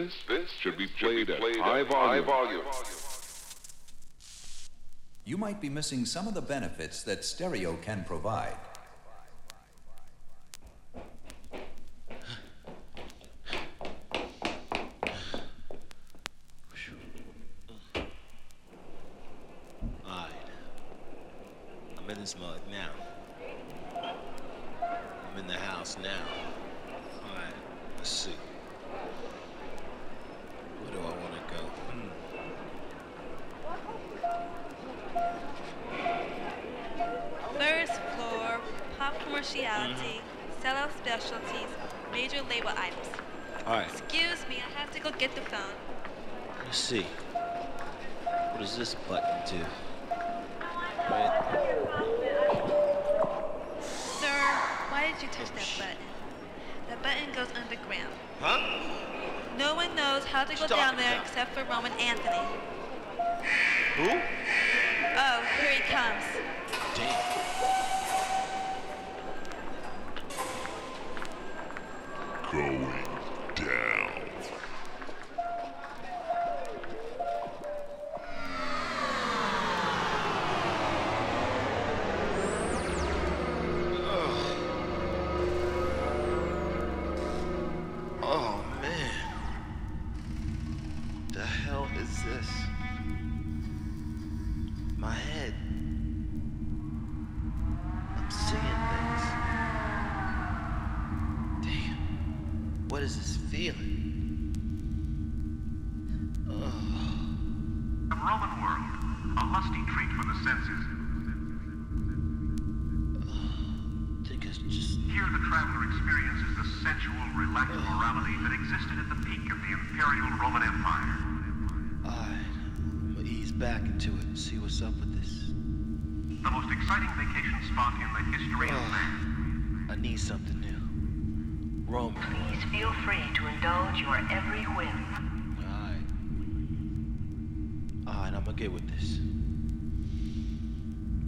This, this should be played, should be played at, high, volume. high volume. You might be missing some of the benefits that stereo can provide. world. A lusty treat for the senses. Just... Here the traveler experiences the sensual, relaxed oh. morality that existed at the peak of the Imperial Roman Empire. Alright, we'll ease back into it and see what's up with this. The most exciting vacation spot in the history oh, of man. I need something new. Rome. Please feel free to indulge your every whim. gonna get with this.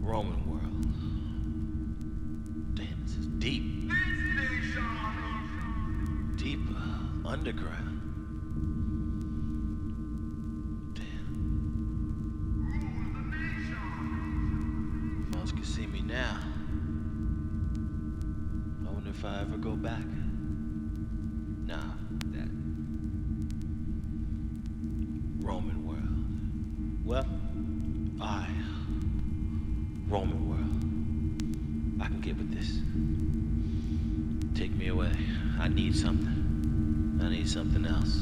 Roman world. Damn, this is deep. Deep underground. something else.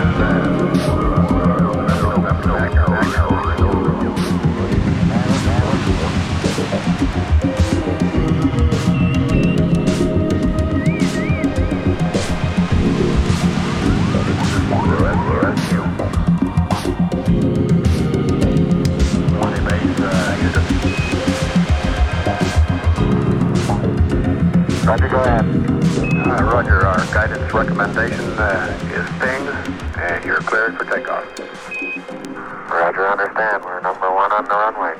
Roger, go ahead. Uh, roger, our guidance recommendation uh, is PGNS, and you're cleared for takeoff. Roger, understand. We're number one on the runway.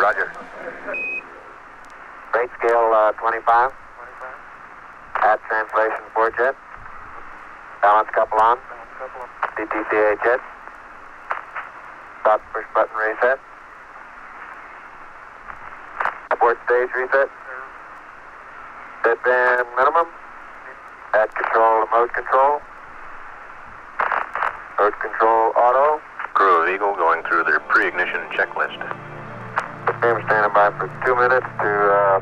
Roger. Rate scale uh, 25. At translation for jet. Balance couple on. DTCA jet. Stop push button reset. Abort stage reset. Deadband uh, minimum. At control, mode control. Mode control auto. Crew of Eagle going through their pre-ignition checklist. The standing by for two minutes to uh,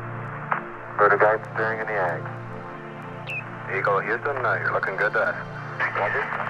go to guide steering in the AGS. Eagle Houston, uh, you're looking good there. Roger.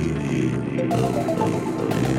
Yeah, yeah.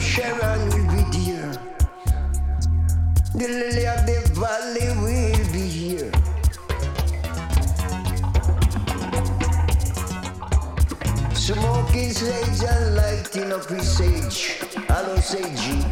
Sharon will be dear. The lily of the valley will be here. Smoking sage and lighting up his sage. Hello, Sagey.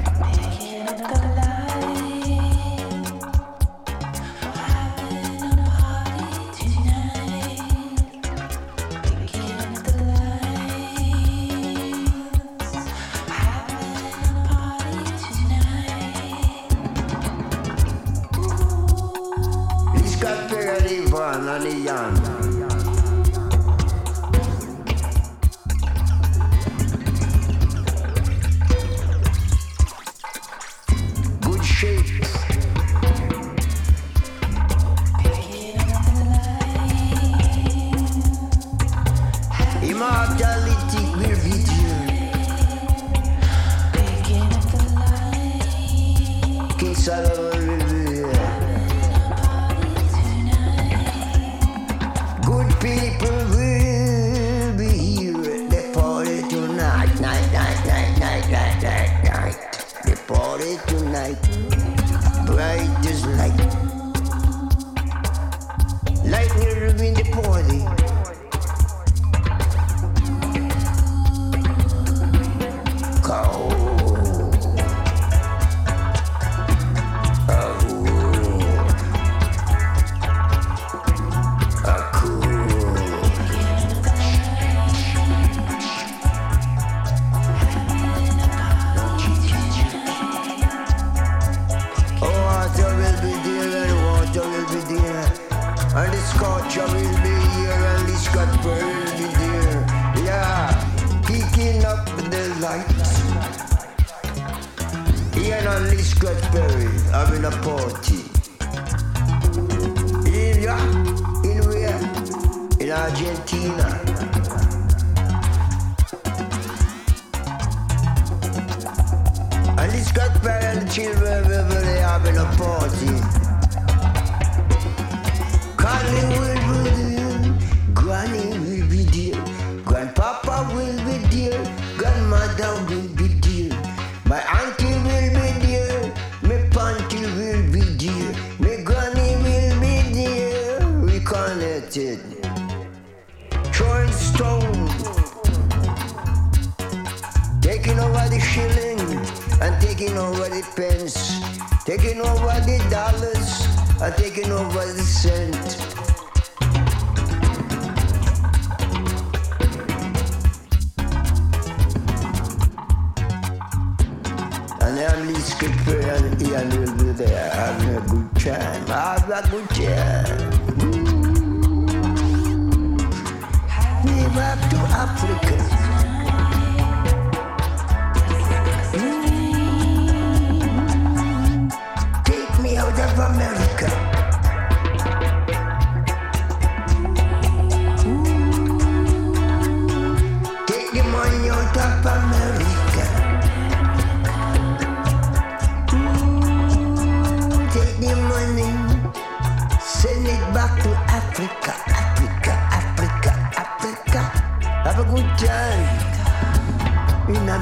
Blackberry having a party. In India, in where? In Argentina. And these Blackberry and the children, they having a party. Can't taking over the dollars, are taking over the cent. And I'm Lee Skipper and Ian will be there having a good time. Have good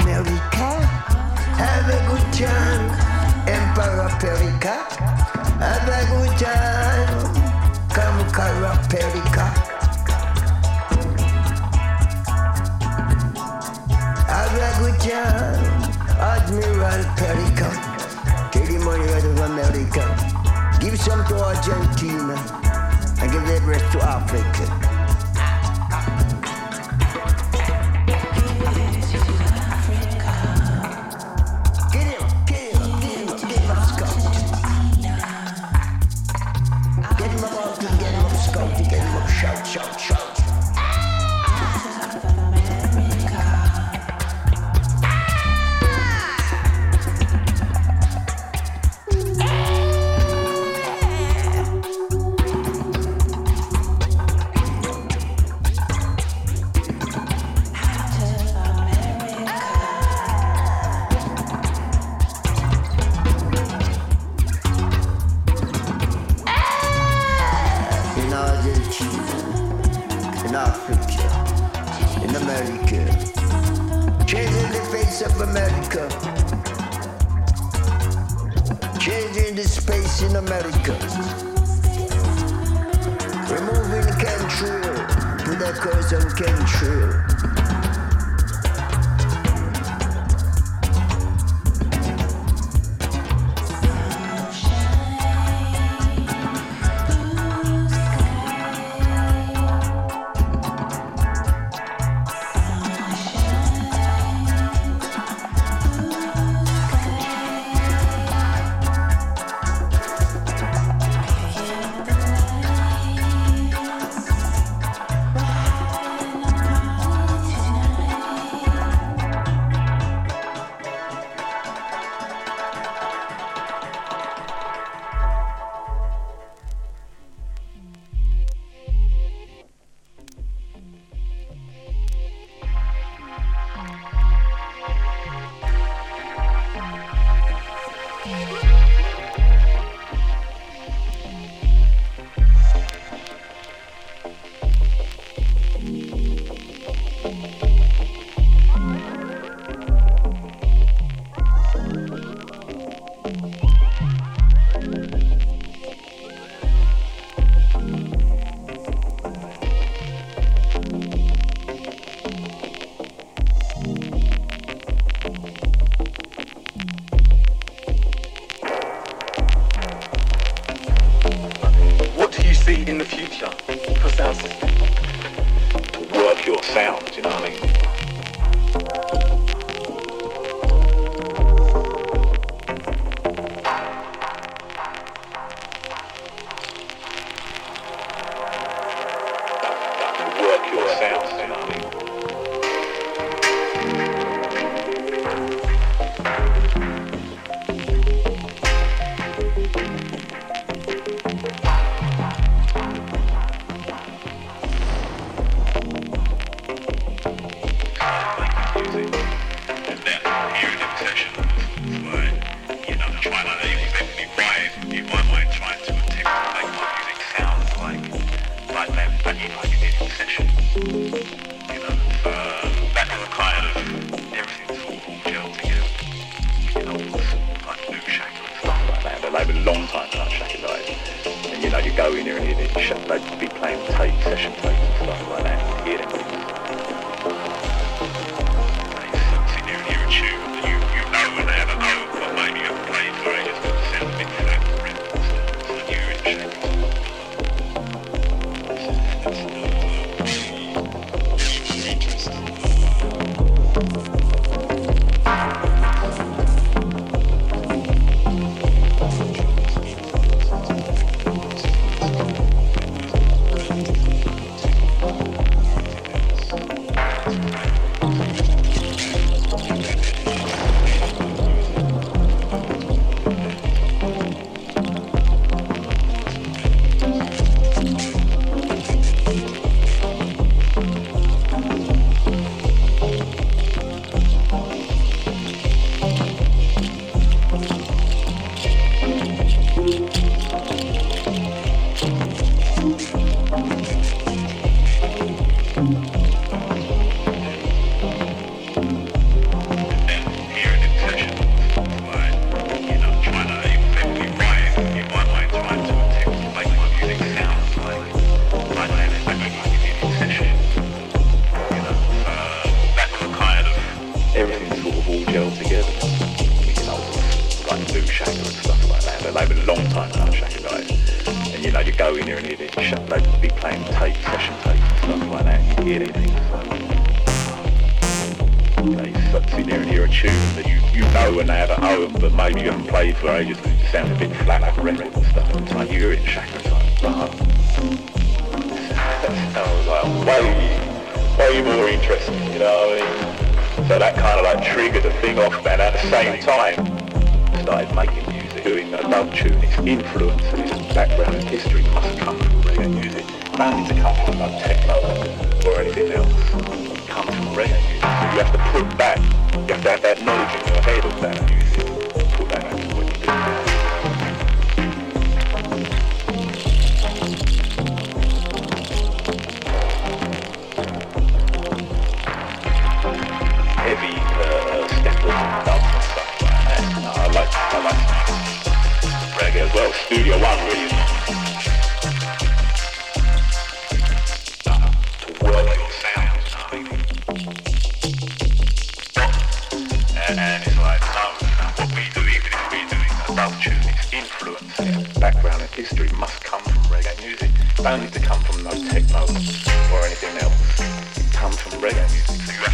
America. Have a good time Emperor Perica. Have a good time Come Perica. Have a good time Admiral Perica. Take the money out of America. Give some to Argentina and give the rest to Africa. go in here and you'd, they'd be playing tape, session tapes and stuff like that. I was like, way, way more interesting, you know what I mean? So that kind of like triggered the thing off, man. At the same time, started making music, doing a love tune. Its influence and its background and history must come from reggae music. Nothing to come from like techno or anything else. It comes from reggae music. So you have to put back. you have to have that knowledge in your head of that music. Reggae World Studio One And it's like what we do, even if we it its influence, background and history must come from reggae music. Don't need to come from no techno or anything else. It comes from reggae music.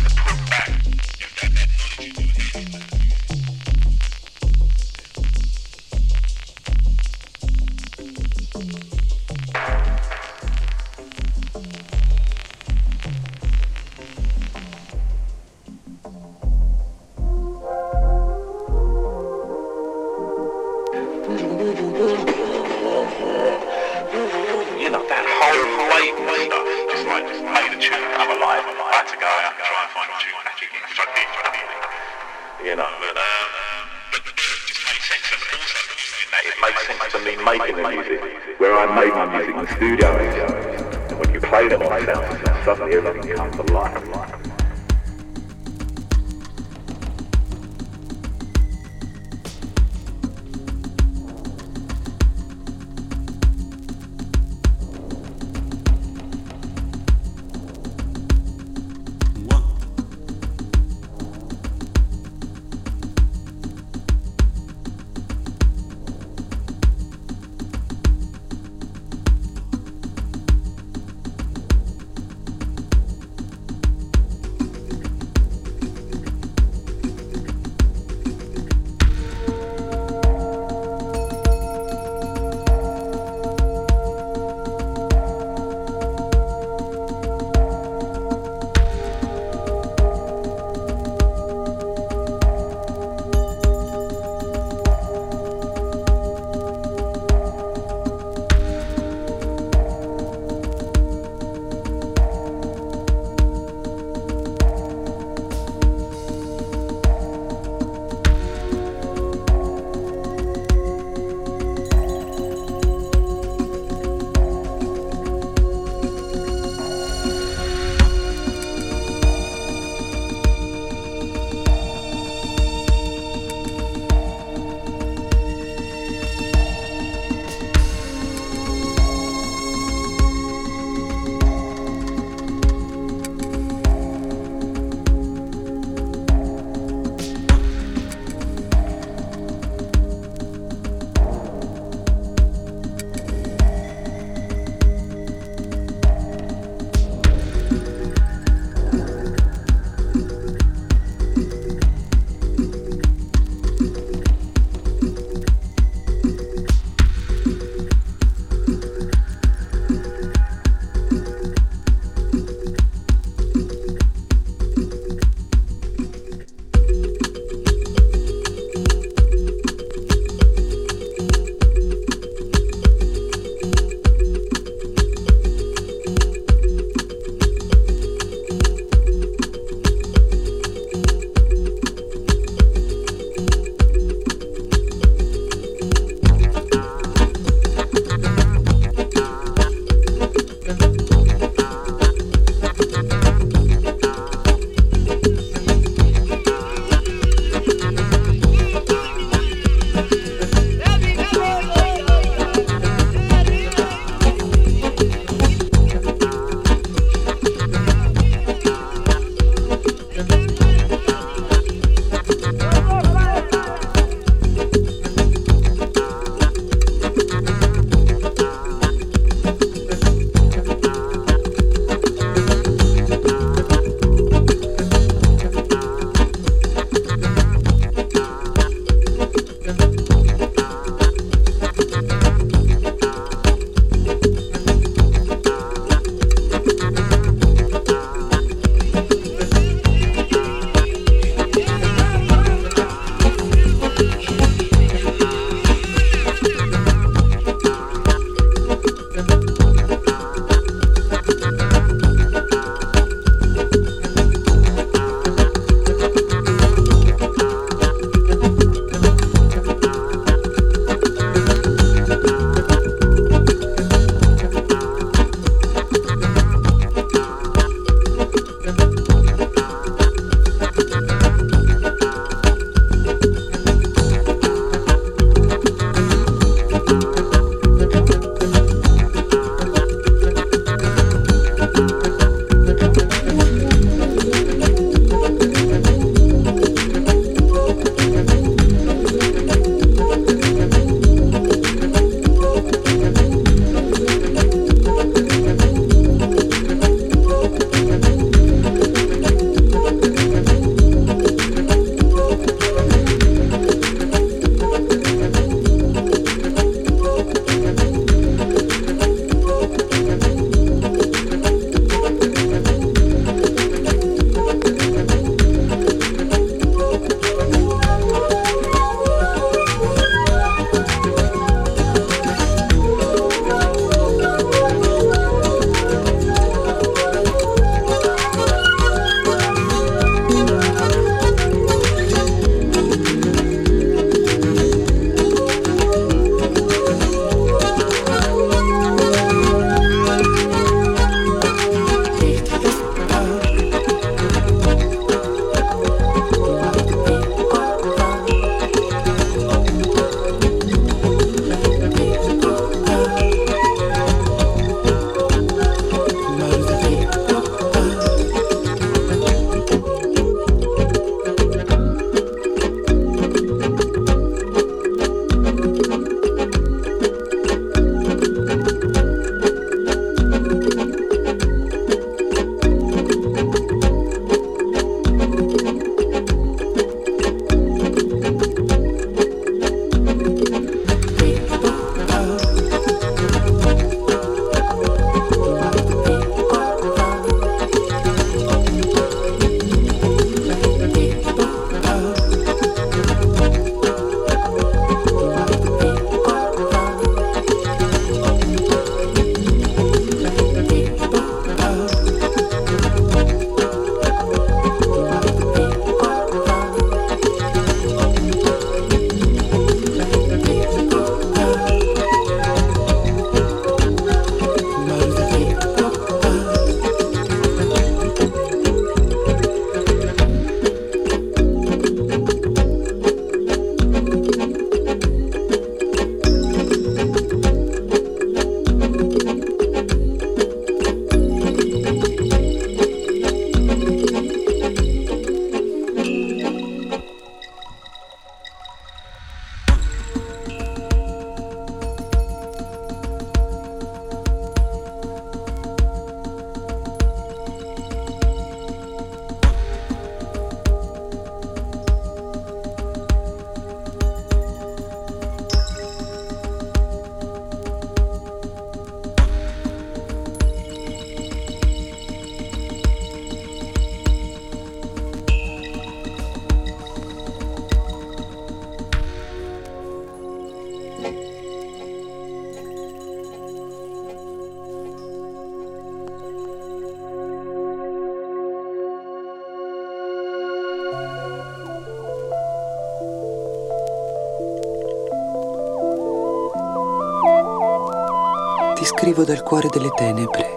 Cuore delle tenebre,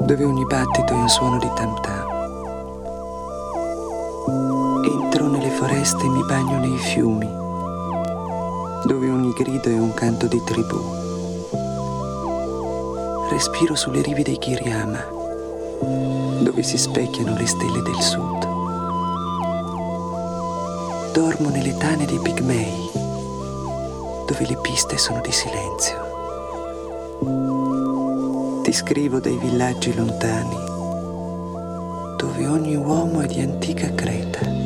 dove ogni battito è un suono di tam tam. Entro nelle foreste e mi bagno nei fiumi, dove ogni grido è un canto di tribù. Respiro sulle rive dei Kiriyama, dove si specchiano le stelle del sud. Dormo nelle tane dei pigmei, dove le piste sono di silenzio. Ti scrivo dai villaggi lontani, dove ogni uomo è di antica Creta.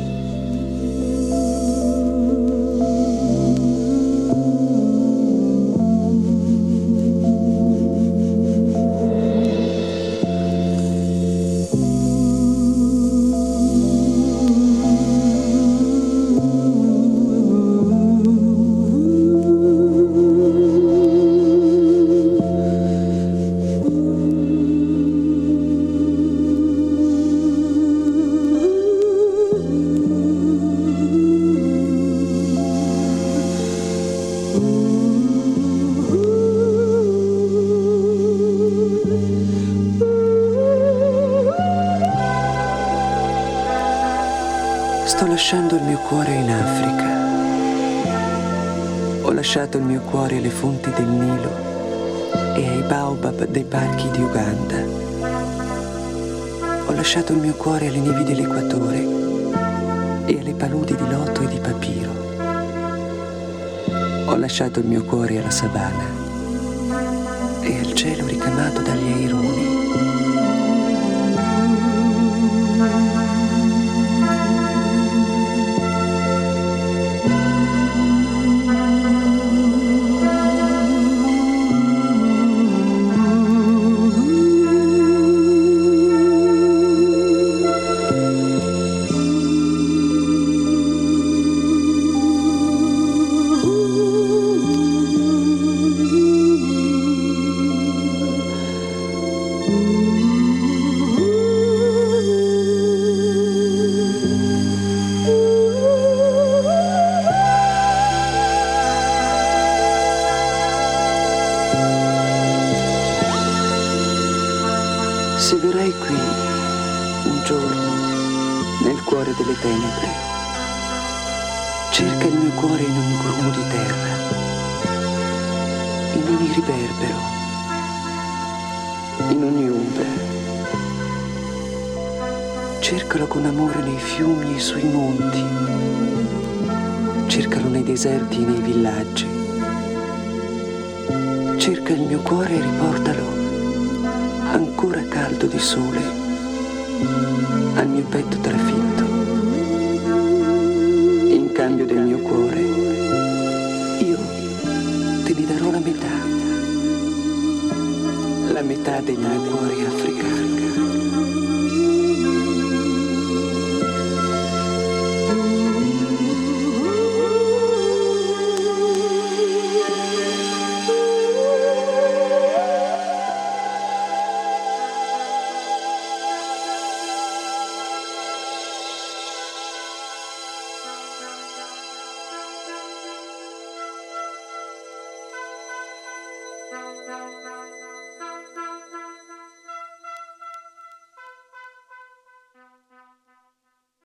Mio cuore alle fonti del Nilo e ai baobab dei parchi di Uganda. Ho lasciato il mio cuore alle nevi dell'equatore e alle paludi di loto e di papiro. Ho lasciato il mio cuore alla savana e al cielo